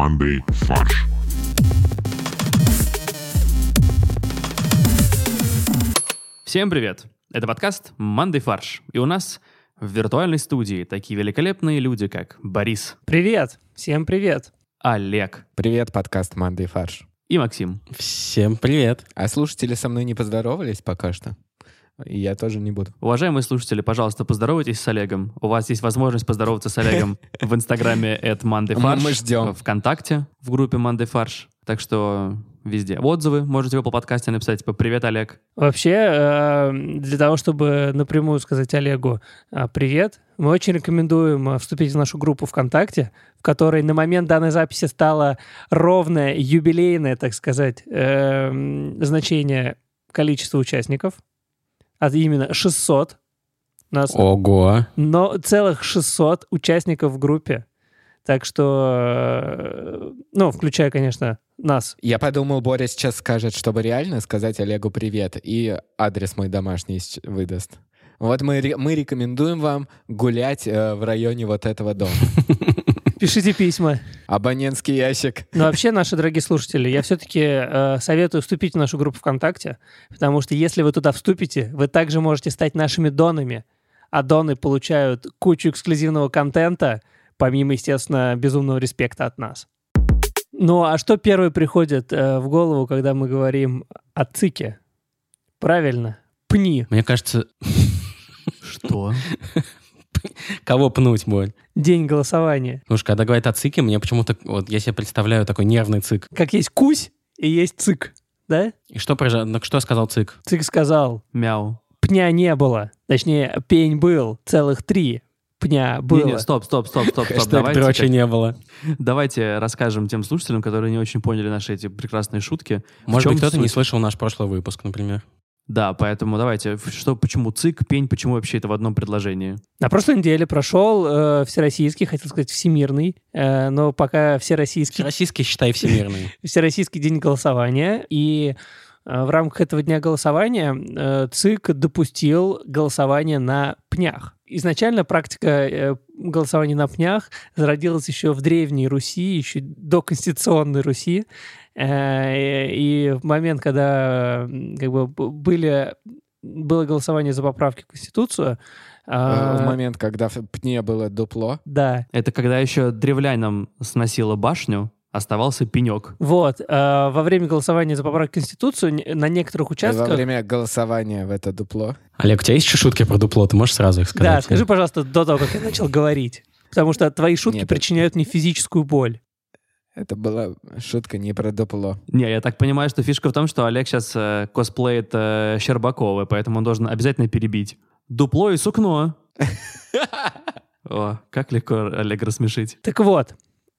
командой «Фарш». Всем привет! Это подкаст «Мандай фарш». И у нас в виртуальной студии такие великолепные люди, как Борис, Привет! Всем привет! Олег Привет, подкаст «Мандай фарш». и Максим. Всем привет. А слушатели со мной не поздоровались пока что? И я тоже не буду. Уважаемые слушатели, пожалуйста, поздоровайтесь с Олегом. У вас есть возможность поздороваться с Олегом в инстаграме at Мы- мы ждем. ВКонтакте в группе Мандай фарш. Так что везде. Отзывы можете в Apple подкасте написать, типа «Привет, Олег». Вообще, э, для того, чтобы напрямую сказать Олегу э, привет, мы очень рекомендуем э, вступить в нашу группу ВКонтакте, в которой на момент данной записи стало ровное, юбилейное, так сказать, э, м, значение количества участников, а именно 600. У нас Ого. но целых 600 участников в группе. Так что, э, ну, включая, конечно, нас. Я подумал, Боря сейчас скажет, чтобы реально сказать Олегу привет, и адрес мой домашний выдаст. Вот мы, мы рекомендуем вам гулять э, в районе вот этого дома. Пишите письма. Абонентский ящик. Но вообще, наши дорогие слушатели, я все-таки советую вступить в нашу группу ВКонтакте, потому что если вы туда вступите, вы также можете стать нашими донами. А доны получают кучу эксклюзивного контента, помимо, естественно, безумного респекта от нас. Ну, а что первое приходит э, в голову, когда мы говорим о цике? Правильно, пни. Мне кажется, Что? кого пнуть, Боль? День голосования. Потому что когда говорят о цике, мне почему-то, вот я себе представляю такой нервный цик. Как есть кусь и есть цик, да? И что, произо- ну, что сказал цик? Цик сказал, Мяу. пня не было. Точнее, пень был, целых три пня было. Не-не, стоп, стоп, стоп, стоп, стоп. Хэштег Давайте, дрочи как- не было. давайте расскажем тем слушателям, которые не очень поняли наши эти прекрасные шутки. Может быть, кто-то не слышал наш прошлый выпуск, например. Да, поэтому давайте, что, почему цик, пень, почему вообще это в одном предложении? На прошлой неделе прошел э, всероссийский, хотел сказать всемирный, э, но пока всероссийский, Российский, считай, всемирный. всероссийский день голосования. И э, в рамках этого дня голосования э, ЦИК допустил голосование на пнях. Изначально практика э, голосования на пнях зародилась еще в Древней Руси, еще до конституционной Руси. Э, И в момент, когда как бы были, было голосование за поправки в Конституцию, Э, а, В момент, когда в пне было дупло. да, Это когда еще древлянам сносило башню, оставался пенек. Вот, э, во время голосования за поправку в Конституцию на некоторых Во участках... время голосования в это дупло. Олег, у тебя есть еще шутки про дупло? Ты можешь сразу их сказать? Да, скажи, пожалуйста, до того, как я начал говорить. Потому что твои шутки Нет. причиняют мне физическую боль. Это была шутка не про дупло. Не, я так понимаю, что фишка в том, что Олег сейчас э, косплеит э, Щербакова, поэтому он должен обязательно перебить. Дупло и сукно. О, как легко Олег рассмешить. Так вот,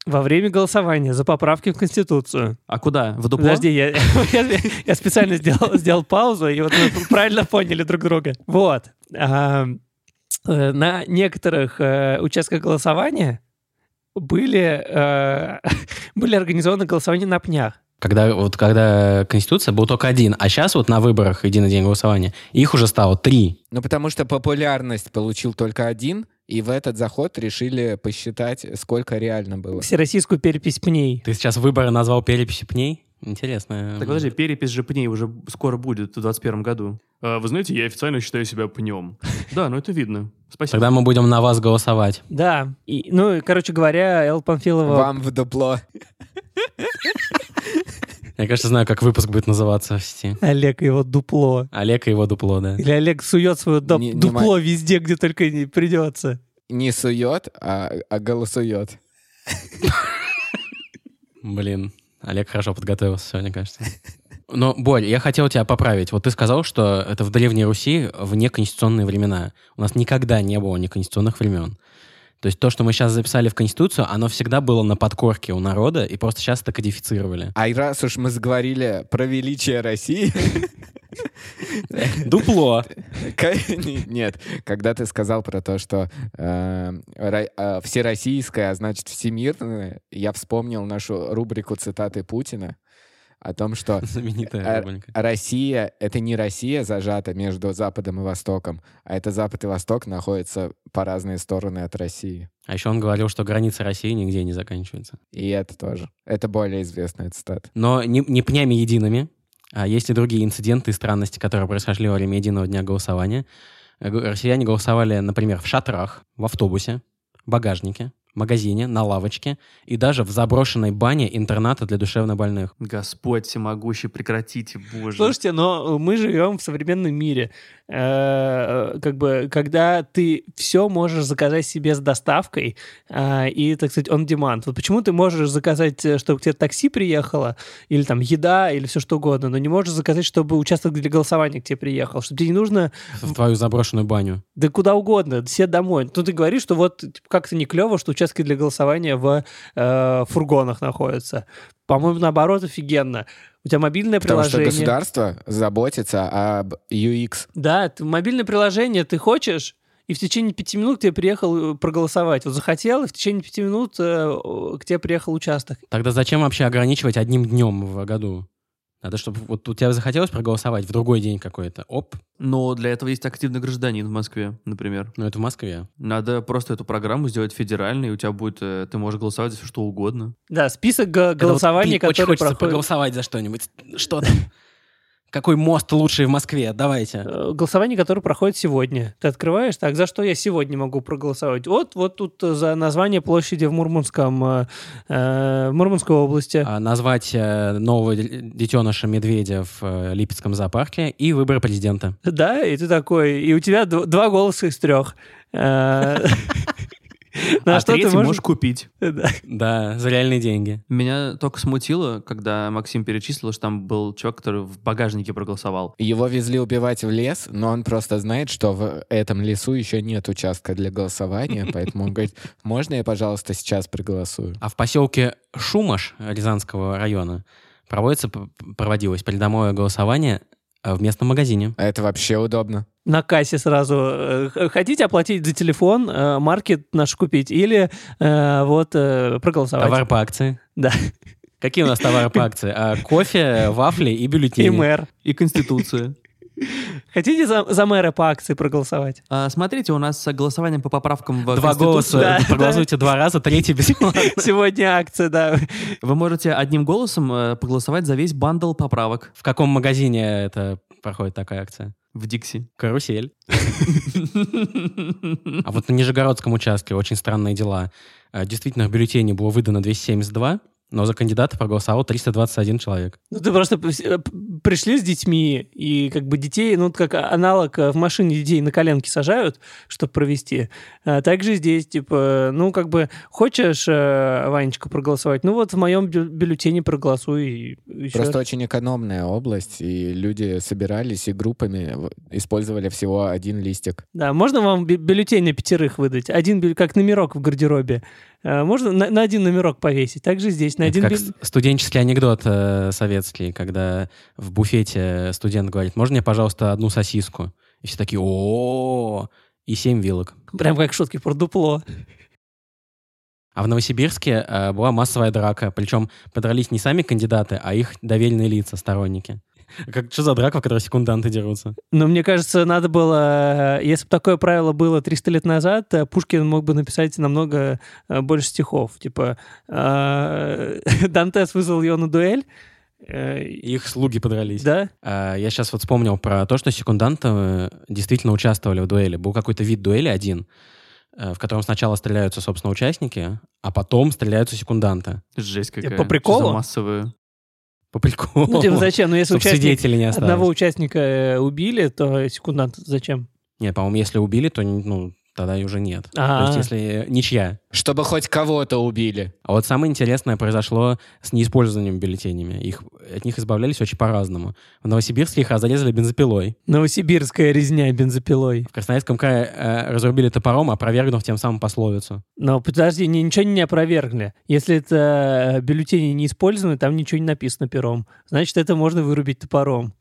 во время голосования за поправки в Конституцию... А куда? В дупло? Подожди, я, я- я специально сделал, сделал паузу, и вот мы правильно поняли друг друга. Вот. а, на некоторых э, участках голосования были, э, были организованы голосования на пнях. Когда, вот, когда Конституция был только один, а сейчас вот на выборах единый день голосования, их уже стало три. Ну, потому что популярность получил только один, и в этот заход решили посчитать, сколько реально было. Всероссийскую перепись пней. Ты сейчас выборы назвал переписи пней? Интересно. Так подожди, перепись же пней уже скоро будет в 2021 году. А, вы знаете, я официально считаю себя пнем. Да, ну это видно. Спасибо. Тогда мы будем на вас голосовать. Да. И, ну, короче говоря, Эл Панфилова... Вам в дупло. Я, кажется, знаю, как выпуск будет называться в сети. Олег и его дупло. Олег и его дупло, да. Или Олег сует свое Не- не дупло везде, где только не придется. Не сует, а, а голосует. Блин, Олег хорошо подготовился сегодня, кажется. Но, Борь, я хотел тебя поправить. Вот ты сказал, что это в Древней Руси в неконституционные времена. У нас никогда не было неконституционных времен. То есть то, что мы сейчас записали в Конституцию, оно всегда было на подкорке у народа, и просто сейчас это кодифицировали. А раз уж мы заговорили про величие России... Дупло. Нет, когда ты сказал про то, что э, э, всероссийское, а значит всемирное, я вспомнил нашу рубрику цитаты Путина. О том, что Э. Россия — это не Россия зажата между Западом и Востоком, а это Запад и Восток находятся по разные стороны от России. А еще он говорил, что граница России нигде не заканчивается. И это тоже. Это более известная цитата. Но не, не пнями едиными, а есть и другие инциденты и странности, которые произошли во время единого дня голосования. Э, Россияне голосовали, например, в шатрах, в автобусе, в багажнике, магазине, на лавочке и даже в заброшенной бане интерната для душевнобольных. Господь всемогущий, прекратите, боже. Слушайте, но мы живем в современном мире. Э, Как бы, когда ты все можешь заказать себе с доставкой э, и, так сказать, on demand. Вот почему ты можешь заказать, э, чтобы к тебе такси приехало, или там еда, или все что угодно, но не можешь заказать, чтобы участок для голосования к тебе приехал, чтобы тебе не нужно В твою заброшенную баню. да куда угодно, все домой. Ну, ты говоришь, что вот типа, как-то не клево, что участки для голосования в э, фургонах находятся. По-моему, наоборот, офигенно. У тебя мобильное Потому что приложение. государство заботится об UX. Да, ты- мобильное приложение ты хочешь, и в течение пяти минут к тебе приехал э, проголосовать. Вот захотел, и в течение пяти минут э, к тебе приехал участок. Тогда зачем вообще ограничивать одним днем в году? Надо, чтобы вот у тебя захотелось проголосовать в другой день какой-то. Оп, Но для этого есть активный гражданин в Москве, например. ну это в Москве. Надо просто эту программу сделать федеральной, и у тебя будет... э, Ты можешь голосовать за все, что угодно. Да, список г- Это вот, голосований, блин, очень которые хочется проходят... проголосовать за что-нибудь. Что там? Какой мост лучший в Москве? Давайте. Э, Голосование, которое проходит сегодня. Ты открываешь, так, за что я сегодня могу проголосовать? Вот, вот тут э, за название площади в Мурманском, э, э, в Мурманской области. А, назвать э, нового де- детеныша медведя в э, Липецком зоопарке и выборы президента. Да, и ты такой, и у тебя два голоса из трех. На а что ты можешь... можешь купить. Да. Да, за реальные деньги. Меня только смутило, когда Максим перечислил, что там был чувак, который в багажнике проголосовал. Его везли убивать в лес, но он просто знает, что в этом лесу еще нет участка для голосования, поэтому он говорит, можно я, пожалуйста, сейчас проголосую? А в поселке Шумаш Рязанского района проводится, проводилось придомовое голосование в местном магазине. А Это вообще удобно. На кассе сразу. э, Хотите оплатить за телефон, э, маркет наш купить, или э, вот э, проголосовать? Товар по акции. Да. Какие у нас товары по акции? А, кофе, вафли и бюллетени. И мэр. И Конституция. Хотите за, за мэра по акции проголосовать? А, Смотрите, у нас голосование по поправкам в Два голоса. Да, Проголосуйте два раза, третий бесплатно. Сегодня акция, да. Вы можете одним голосом э, проголосовать за весь бандл поправок В каком магазине это проходит такая акция? в Дикси. Карусель. А вот на Нижегородском участке очень странные дела. Э, Действительно, в бюллетене было выдано 272, но за кандидата проголосовал 321 человек. Ну, ты просто э, пришли с детьми, и как бы детей, ну, как аналог э, в машине детей на коленке сажают, чтобы провести. А также здесь, типа, ну, как бы, хочешь, э, Ванечка, проголосовать? Ну, вот в моем бю- бюллетене проголосуй. И. Просто очень экономная область, и люди собирались и группами использовали всего один листик. Да, можно вам бю- бюллетень на пятерых выдать? Один, как номерок в гардеробе. Э, Можно на, на один номерок повесить. Также здесь на Это один как с- студенческий анекдот э, советский, когда в буфете студент говорит, можно мне, пожалуйста, одну сосиску? И все такие, о и семь вилок. Прям как шутки про дупло. А в Новосибирске э, была массовая драка, причем подрались не сами кандидаты, а их доверенные лица, сторонники. Как, что за драка, в которой секунданты дерутся? Но мне кажется, надо было... э, Если бы такое правило было 300 лет назад, э, Пушкин мог бы написать намного э, больше стихов. Типа, Дантес вызвал ее на дуэль. их слуги подрались. Да? А, Я сейчас вот вспомнил про то, что секунданты действительно участвовали в дуэли. Был какой-то вид дуэли один, в котором сначала стреляются, собственно, участники, а потом стреляются секунданты. Жесть какая. по приколу? Что за массовые. По приколу. Ну, типа, зачем? Ну, если участник, не осталось. одного участника э, убили, то секундант зачем? Нет, по-моему, если убили, то ну, тогда и уже нет. А. То есть если ничья. Чтобы хоть кого-то убили. А вот самое интересное произошло с неиспользованием бюллетенями. Их, от них избавлялись очень по-разному. В Новосибирске их разрезали бензопилой. Новосибирская резня бензопилой. В Красноярском крае э, разрубили топором, опровергнув тем самым пословицу. Но подожди, ни- ничего не опровергли. Если это э, бюллетени не использованы, там ничего не написано пером. Значит, это можно вырубить топором.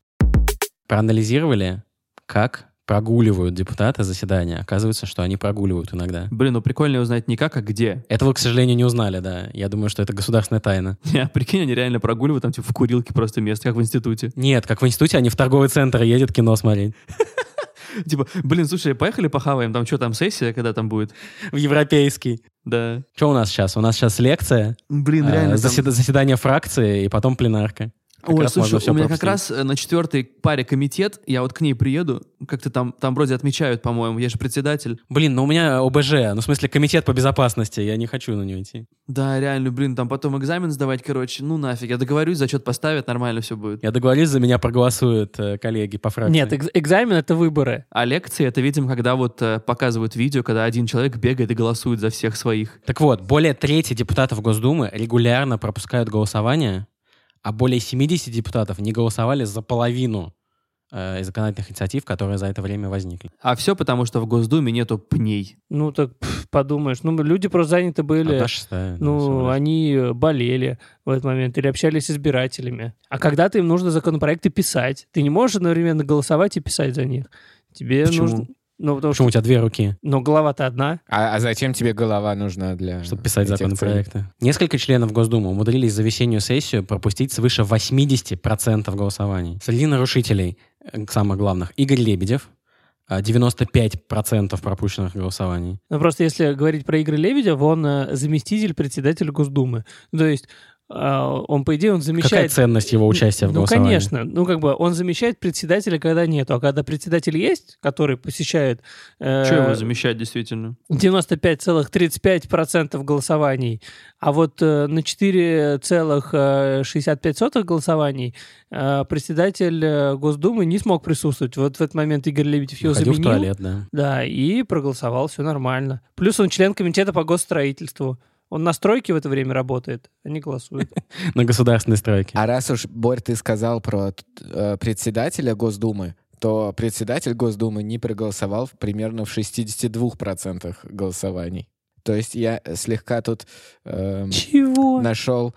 Проанализировали, как прогуливают депутаты заседания. Оказывается, что они прогуливают иногда. Блин, ну прикольно узнать не как, а где. Этого, к сожалению, не узнали, да. Я думаю, что это государственная тайна. Не, прикинь, они реально прогуливают там типа в курилке просто место, как в институте. Нет, как в институте, они в торговый центр едут кино смотреть. Типа, блин, слушай, поехали похаваем, там что там, сессия, когда там будет? В европейский. Да. Что у нас сейчас? У нас сейчас лекция, Блин, э, реально. там- заседа- заседание фракции и потом пленарка. Как Ой, слушай, у меня как пропустить. раз э, на четвертой паре комитет, я вот к ней приеду, как-то там, там вроде отмечают, по-моему, я же председатель. Блин, ну у меня ОБЖ, ну в смысле комитет по безопасности, я не хочу на него идти. Да, реально, блин, там потом экзамен сдавать, короче, ну нафиг, я договорюсь, зачет поставят, нормально все будет. Я договорюсь, за меня проголосуют э, коллеги по фракции. Нет, экз- экзамен — это выборы. А лекции, это, видимо, когда вот э, показывают видео, когда один человек бегает и голосует за всех своих. Так вот, более трети депутатов Госдумы регулярно пропускают голосование, а более 70 депутатов не голосовали за половину э, законодательных инициатив, которые за это время возникли. А все потому, что в Госдуме нету пней. Ну, так пф, подумаешь. Ну, люди просто заняты были... Одна шестая, да, Ну, лишь. они болели в этот момент или общались с избирателями. А когда-то им нужно законопроекты писать. Ты не можешь одновременно голосовать и писать за них. Тебе Почему? нужно... Ну, потому Почему у что... тебя две руки, Но голова-то одна. А, а зачем тебе голова нужна для чтобы писать законопроекты? Несколько членов Госдумы умудрились за весеннюю сессию пропустить свыше 80% голосований. Среди нарушителей, э, самых главных, Игорь Лебедев, а, 95% пропущенных голосований. Ну, просто если говорить про Игоря Лебедева, он э, заместитель председателя Госдумы. То есть он, по идее, он Какая замещает... ценность его участия в Ну, голосовании? конечно. Ну, как бы он замещает председателя, когда нету. А когда председатель есть, который посещает... э, Что его замещать, действительно? 95,35% голосований, а вот э, на 4,65 голосований э, председатель э, Госдумы не смог присутствовать. Вот в этот момент Игорь Лебедев его Ходил в заменил. туалет, да. Да, и проголосовал, все нормально. Плюс он член комитета по госстроительству. Он на стройке в это время работает, а не голосует. На государственной стройке. А раз уж, Борь, ты сказал про э, председателя Госдумы, то председатель Госдумы не проголосовал в- примерно в 62% голосований. То есть я слегка тут эм, Чего? нашел,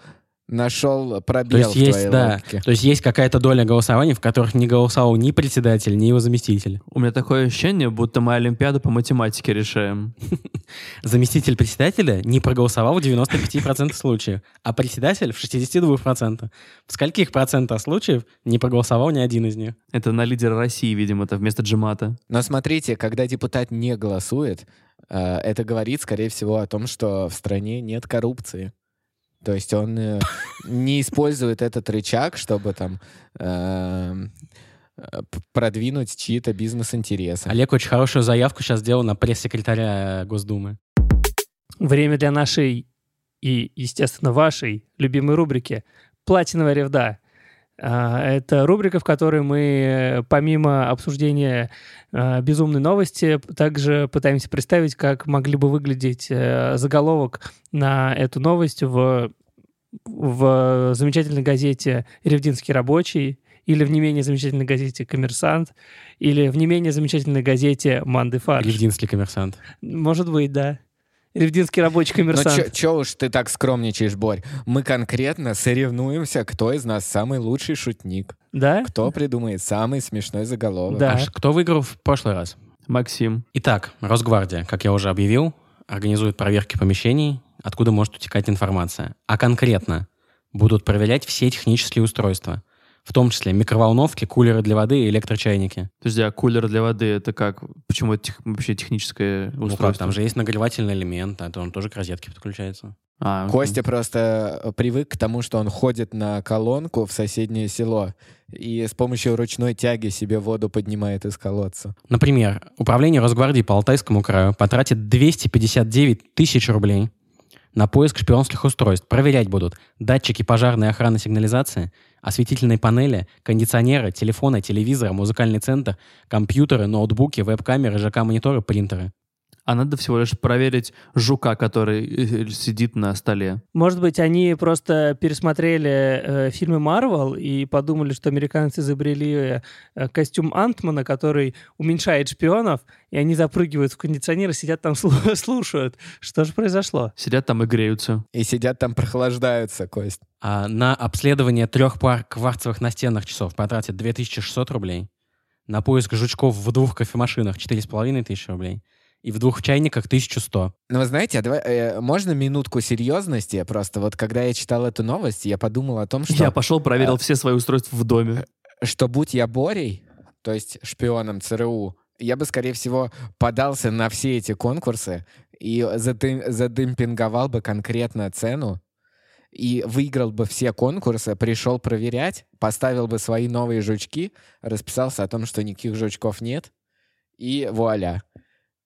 нашел То пробел есть в есть, твоей да, логике. то есть есть какая-то доля голосований, в которых не голосовал ни председатель, ни его заместитель. У меня такое ощущение, будто мы Олимпиаду по математике решаем. Заместитель председателя не проголосовал в 95% случаев, а председатель в 62%. В скольких процентах случаев не проголосовал ни один из них? Это на лидера России, видимо, это вместо Джемата. Но смотрите, когда депутат не голосует, э, это говорит, скорее всего, о том, что в стране нет коррупции. То есть он э, не использует этот рычаг, чтобы там эм, э, продвинуть чьи-то бизнес-интересы. Олег очень хорошую заявку сейчас сделал на пресс-секретаря Госдумы. Время для нашей и, естественно, вашей любимой рубрики «Платиновая ревда». А, Это рубрика, в которой мы, э, помимо обсуждения э, безумной новости, также пытаемся представить, как могли бы выглядеть э, заголовок на эту новость в, в замечательной газете «Ревдинский рабочий», или в не менее замечательной газете «Коммерсант», или в не менее замечательной газете «Манды фарш». Левдинский коммерсант. Может быть, да. Ревдинский рабочий Ну коммерсант. чё, чё уж ты так скромничаешь, Борь? Мы конкретно соревнуемся, кто из нас самый лучший шутник, Да? кто придумает самый смешной заголовок. Да. А кто выиграл в прошлый раз? Максим. Итак, Росгвардия, как я уже объявил, организует проверки помещений, откуда может утекать информация. А конкретно будут проверять все технические устройства, в том числе микроволновки, кулеры для воды и электрочайники. Подожди, а кулер для воды это как? Почему это тех- вообще техническое Ну устройство? как, там же есть нагревательный элемент, а то он тоже к розетке подключается. А, Костя просто э, привык к тому, что он ходит на колонку в соседнее село и с помощью ручной тяги себе воду поднимает из колодца. Например, управление Росгвардии по Алтайскому краю потратит 259 тысяч рублей на поиск шпионских устройств. Проверять будут датчики пожарной охраны сигнализации, осветительные панели, кондиционеры, телефоны, телевизоры, музыкальный центр, компьютеры, ноутбуки, веб-камеры, ЖК-мониторы, принтеры. А надо всего лишь проверить жука, который э, сидит на столе. Может быть, они просто пересмотрели э, фильмы Марвел и подумали, что американцы изобрели э, костюм Антмана, который уменьшает шпионов, и они запрыгивают в кондиционер и сидят там слу- слушают. Что же произошло? Сидят там и греются. И сидят там, прохлаждаются, Кость. А на обследование трех пар кварцевых настенных часов потратят 2600 рублей. на поиск жучков в двух кофемашинах 4,5 тысячи рублей. И в двух чайниках 1100. Ну, вы знаете, а давай, э, можно минутку серьезности? Просто вот когда я читал эту новость, я подумал о том, что, Я пошел, проверил все свои устройства в доме. что будь я Борей, то есть шпионом ЦРУ, я бы, скорее всего, подался на все эти конкурсы и задым- задемпинговал бы конкретно цену и выиграл бы все конкурсы, пришел проверять, поставил бы свои новые жучки, расписался о том, что никаких жучков нет, и вуаля.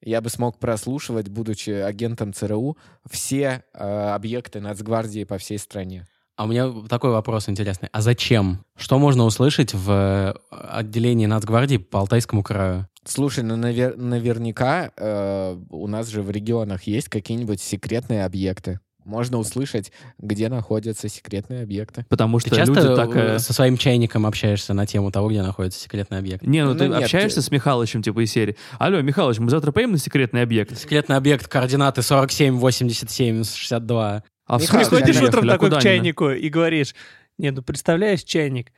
Я бы смог прослушивать, будучи агентом ЦРУ, все э, объекты Нацгвардии по всей стране. А у меня такой вопрос интересный. А зачем? Что можно услышать в э, отделении Нацгвардии по Алтайскому краю? Слушай, ну навер- наверняка э, у нас же в регионах есть какие-нибудь секретные объекты. Можно услышать, где находятся секретные объекты. Потому Ты что часто люди так... э, э, со своим чайником общаешься на тему того, где находится секретный объект? Не, ну, Ну, ты нет, общаешься ты- с Михалычем, типа, из серии. Алло, Михалыч, мы завтра поедем на секретный объект? Секретный объект координаты 47, 87, 62. А в Михалыч, смысле Ходишь поехали? утром такой к чайнику и говоришь, не, ну представляешь, чайник,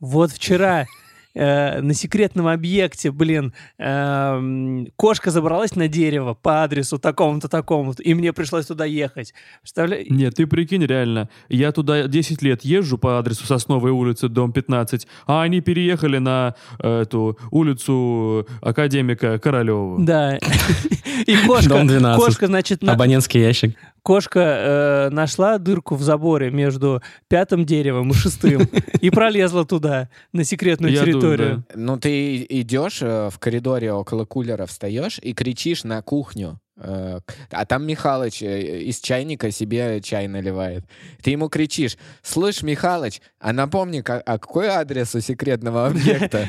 вот вчера э, на секретном объекте, блин, эм, кошка забралась на дерево по адресу такому-то, такому-то, и мне пришлось туда ехать. Представляешь? Нет, ты прикинь, реально. Я туда 10 лет езжу по адресу Сосновой улицы, дом 15, а они переехали на э, эту улицу академика Королева. Да. И кошка, Дом 12. кошка, значит, на- Абонентский ящик. Кошка э, нашла дырку в заборе между пятым деревом и шестым и пролезла туда, на секретную Я думаю, территорию. Ну, ты идешь э, в коридоре около кулера, встаешь и кричишь на кухню. Э, А там Михалыч э, из чайника себе чай наливает. Ты ему кричишь, слышь, Михалыч, а напомни, ка- а какой адрес у секретного объекта?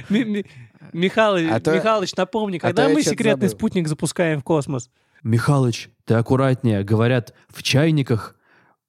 Михалыч, А Михалыч, напомни, а когда мы секретный спутник запускаем в космос? Михалыч, ты аккуратнее. Говорят, в чайниках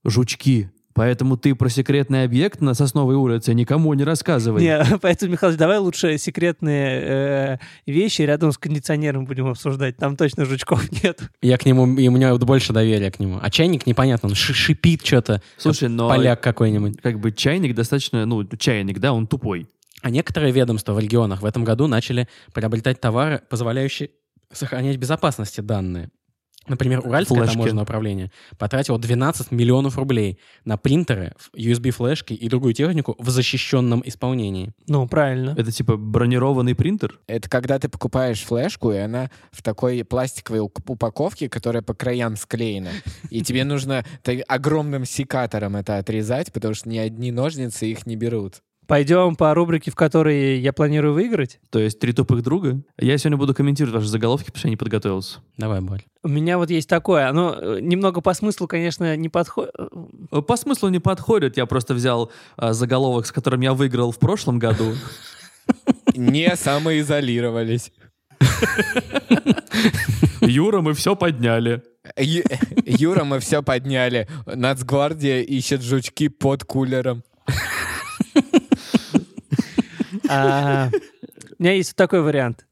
жучки. Поэтому ты про секретный объект на Сосновой улице никому не рассказывай. Не, поэтому, Михалыч, давай лучше секретные э, вещи рядом с кондиционером будем обсуждать. Там точно жучков нет. Я к нему, и у меня вот больше доверия к нему. А чайник непонятно, он ши- шипит что-то. Слушай, но Поляк какой-нибудь. как бы чайник достаточно, ну, чайник, да, он тупой. А некоторые ведомства в регионах в этом году начали приобретать товары, позволяющие сохранять безопасности данные. Например, Уральское Флешки. таможенное управление потратило 12 миллионов рублей на принтеры, USB-флешки и другую технику в защищенном исполнении. Ну, правильно. Это типа бронированный принтер? Это когда ты покупаешь флешку, и она в такой пластиковой упаковке, которая по краям склеена. И тебе нужно огромным секатором это отрезать, потому что ни одни ножницы их не берут. Пойдем по рубрике, в которой я планирую выиграть. То есть три тупых друга? Я сегодня буду комментировать ваши заголовки, потому что я не подготовился. Давай, Боль. У меня вот есть такое. Оно э, немного по смыслу, конечно, не подходит. Э, По смыслу не подходит. Я просто взял а, заголовок, с которым я выиграл в прошлом году. Не самоизолировались. Юра, мы все подняли. Юра, мы все подняли. Нацгвардия ищет жучки под кулером. А, У меня есть вот такой вариант.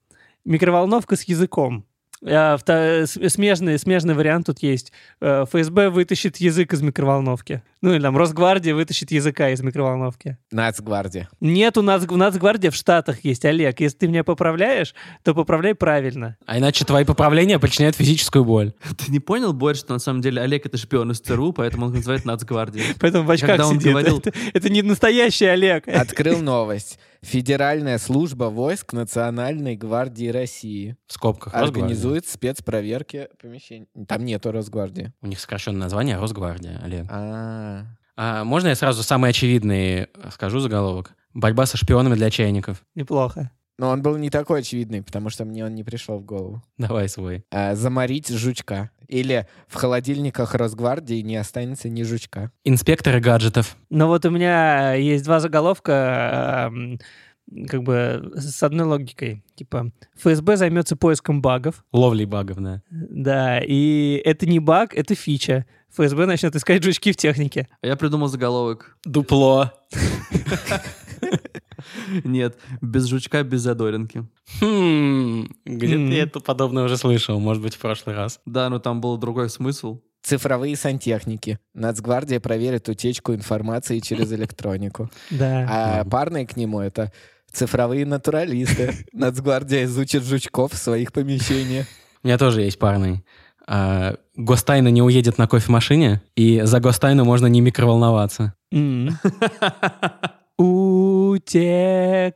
Микроволновка с языком. А, Смежный, смежный вариант тут есть. Э, ФСБ вытащит язык из микроволновки. Ну или там Росгвардия вытащит языка из микроволновки. Нацгвардия. Нет, у нас Нацгвардия в Штатах есть, Олег. Если ты меня поправляешь, то поправляй правильно. А иначе твои поправления причиняют физическую боль. Ты не понял, Борь, что на самом деле Олег это шпион из ЦРУ, поэтому он называет Нацгвардией? Поэтому в очках Когда он сидит. говорил- Это, это не настоящий Олег. Открыл новость. Федеральная служба войск Национальной гвардии России В скобках. Росгвардия. организует спецпроверки помещений. Там нету Росгвардии. У них сокращенное название Росгвардия, Олег. А, А можно я сразу самый очевидный скажу заголовок? Борьба со шпионами для чайников. Неплохо. Но он был не такой очевидный, потому что мне он не пришел в голову. Давай свой. А, заморить жучка. Или в холодильниках Росгвардии не останется ни жучка. Инспекторы гаджетов. Но вот у меня есть два заголовка, эм, как бы с одной логикой. Типа, ФСБ займется поиском багов. Ловли багов, да. Да, и это не баг, это фича. ФСБ начнет искать жучки в технике. А я придумал заголовок. Дупло. Нет, без жучка, без задоринки. Хм, где-то я это подобное уже слышал, может быть, в прошлый раз. Да, но там был другой смысл. Цифровые сантехники. Нацгвардия проверит утечку информации через электронику. Да. А парные к нему это Цифровые натуралисты. Нацгвардия изучит жучков в своих помещениях. У меня тоже есть парный. А, Гостайна не уедет на кофемашине, и за Гостайну можно не микроволноваться. Утекай.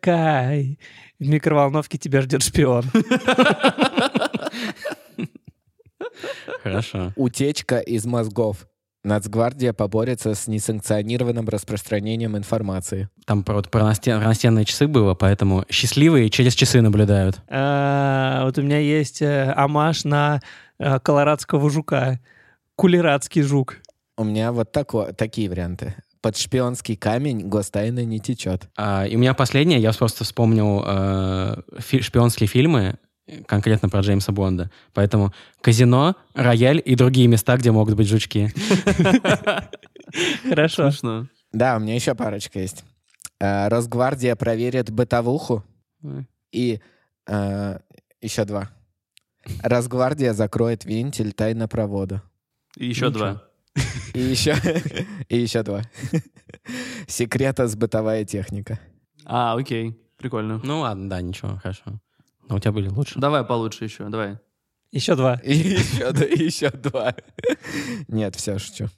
В микроволновке тебя ждет шпион. Хорошо. Утечка из мозгов. Нацгвардия поборется с несанкционированным распространением информации. Там про, вот про настен- настенные часы было, поэтому счастливые через часы наблюдают. А, Вот у меня есть э, амаш на э, колорадского жука. Кулерадский жук. У меня вот тако- такие варианты. Под шпионский камень гостайна не течет. А, и у меня последнее, я просто вспомнил э, фи- шпионские фильмы, конкретно про Джеймса Бонда. Поэтому казино, рояль и другие места, где могут быть жучки. Хорошо. Да, у меня еще парочка есть. Э, Росгвардия проверит бытовуху и э, еще два. Росгвардия закроет вентиль тайнопровода. И еще два. И еще, и еще два. Секрета с бытовая техника. А, окей. Прикольно. Ну ладно, да, ничего, хорошо. Но у тебя были лучше. Давай получше еще, давай. Еще два. Еще, еще два. Нет, все, шучу.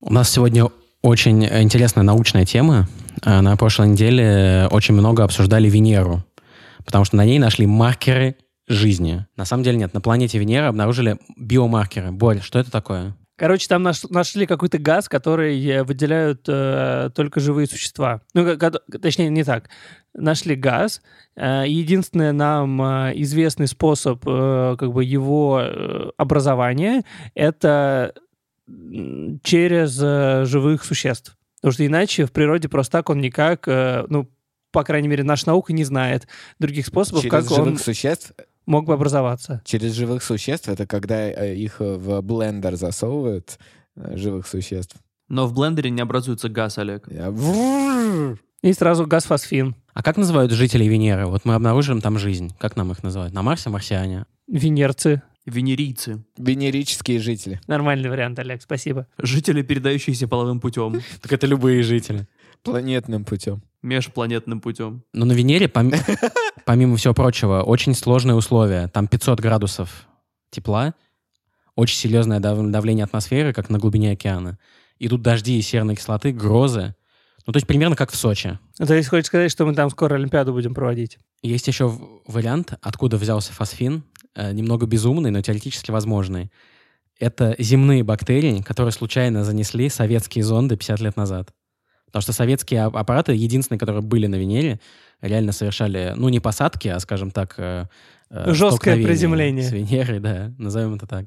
У нас сегодня очень интересная научная тема. А, На прошлой неделе очень много обсуждали Венеру, потому что на ней нашли маркеры жизни. На самом деле нет, на планете Венера обнаружили биомаркеры. Борь, что это такое? Короче, там наш- нашли какой-то газ, который э, выделяют э, только живые существа. Ну, ка- ка- точнее, не так. Нашли газ. Э, единственный нам э, известный способ э, как бы его э, образования — это через э, живых существ. Потому что иначе в природе просто так он никак, э, ну, по крайней мере, наша наука не знает других способов, Через как живых он существ мог бы образоваться. Через живых существ это когда э, их э, в блендер засовывают э, живых существ. Но в блендере не образуется газ, Олег. И сразу газ-фосфин. А как называют жителей Венеры? Вот мы обнаружим там жизнь. Как нам их называют? На Марсе марсиане? Венерцы. Венерийцы. Венерические жители. Нормальный вариант, Олег, спасибо. Жители, передающиеся половым путем. Так это любые жители. Планетным путем. Межпланетным путем. Но на Венере, пом- помимо всего прочего, очень сложные условия. Там 500 градусов тепла, очень серьезное дав- давление атмосферы, как на глубине океана. Идут дожди и серной кислоты, грозы. Ну, то есть примерно как в Сочи. Ну, То есть хочешь сказать, что мы там скоро Олимпиаду будем проводить? Есть еще вариант, откуда взялся фосфин, э, немного безумный, но теоретически возможный. Это земные бактерии, которые случайно занесли советские зонды 50 лет назад. Потому что советские аппараты, единственные, которые были на Венере, реально совершали, ну, не посадки, а, скажем так, э, э, Жесткое приземление. С Венерой, да, назовем это так.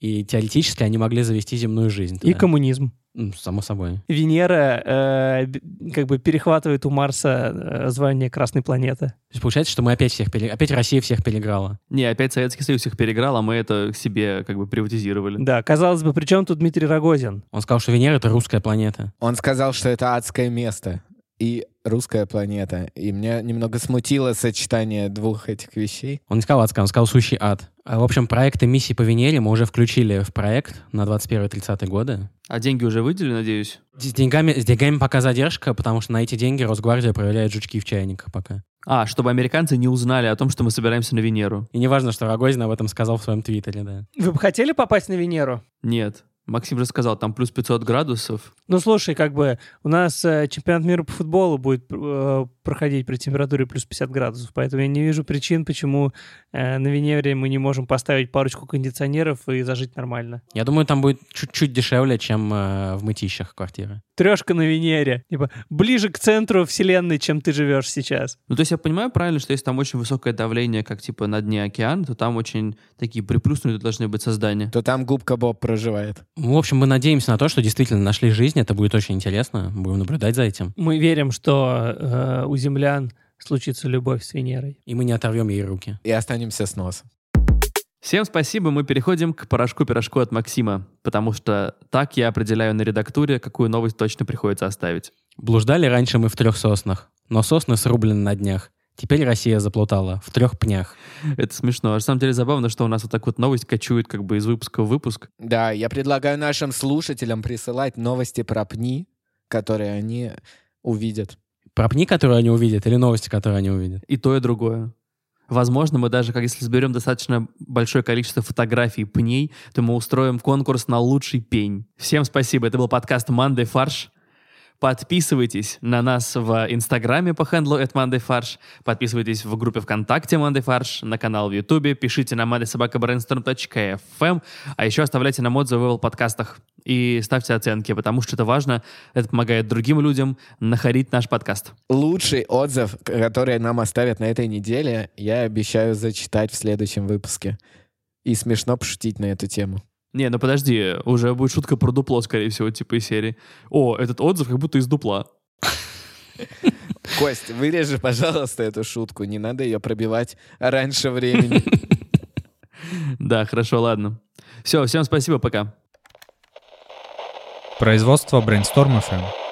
И теоретически они могли завести земную жизнь. И туда. коммунизм. Ну, само собой. Венера э, как бы перехватывает у Марса э, звание Красной планеты. То есть получается, что мы опять всех пере- опять Россия всех переиграла. Не, опять Советский Союз их переиграл, а мы это себе как бы приватизировали. Да, казалось бы, при чем тут Дмитрий Рогозин? Он сказал, что Венера — это русская планета. Он сказал, что это адское место и русская планета. И меня немного смутило сочетание двух этих вещей. Он не сказал адская, он сказал сущий ад. А, В общем, проекты миссии по Венере мы уже включили в проект на 21-30 годы. А деньги уже выделили, надеюсь? С деньгами, с деньгами пока задержка, потому что на эти деньги Росгвардия проверяет жучки в чайниках пока. А, чтобы американцы не узнали о том, что мы собираемся на Венеру. И неважно, что Рогозин об этом сказал в своем твиттере, да. Вы бы хотели попасть на Венеру? Нет. Максим же сказал, там плюс 500 градусов. Ну, слушай, как бы у нас э, чемпионат мира по футболу будет э, проходить при температуре плюс 50 градусов, поэтому я не вижу причин, почему э, на Венере мы не можем поставить парочку кондиционеров и зажить нормально. Я думаю, там будет чуть-чуть дешевле, чем э, в мытищах квартиры. Трешка на Венере. Типа, ближе к центру вселенной, чем ты живешь сейчас. Ну, то есть я понимаю правильно, что если там очень высокое давление, как типа на дне океана, то там очень такие приплюснутые должны быть создания. То там губка Боб проживает. Ну, В общем, мы надеемся на то, что действительно нашли жизнь. Это будет очень интересно. Будем наблюдать за этим. Мы верим, что э, у землян случится любовь с Венерой. И мы не оторвем ей руки. И останемся с носом. Всем спасибо, мы переходим к порошку-пирожку от Максима, потому что так я определяю на редактуре, какую новость точно приходится оставить. Блуждали раньше мы в трех соснах, но сосны срублены на днях. Теперь Россия заплутала в трех пнях. Это смешно. На самом деле забавно, что у нас вот так вот новость кочует как бы из выпуска в выпуск. Да, я предлагаю нашим слушателям присылать новости про пни, которые они увидят. Про пни, которые они увидят, или новости, которые они увидят? И то, и другое. Возможно, мы даже, как если сберем достаточно большое количество фотографий пней, то мы устроим конкурс на лучший пень. Всем спасибо. Это был подкаст «Мандай фарш». Подписывайтесь на нас в Инстаграме по хендлу at Фарш. Подписывайтесь в группе ВКонтакте Monday Фарш, на канал в Ютубе. Пишите на mandaysobakabrainstorm.fm. А еще оставляйте нам отзывы в подкастах и ставьте оценки, потому что это важно. Это помогает другим людям находить наш подкаст. Лучший отзыв, который нам оставят на этой неделе, я обещаю зачитать в следующем выпуске. И смешно пошутить на эту тему. Не, ну подожди, уже будет шутка про дупло, скорее всего, типа из серии. О, этот отзыв как будто из дупла. Кость, вырежи, пожалуйста, эту шутку. Не надо ее пробивать раньше времени. Да, хорошо, ладно. Все, всем спасибо, пока. Производство Brainstorm FM.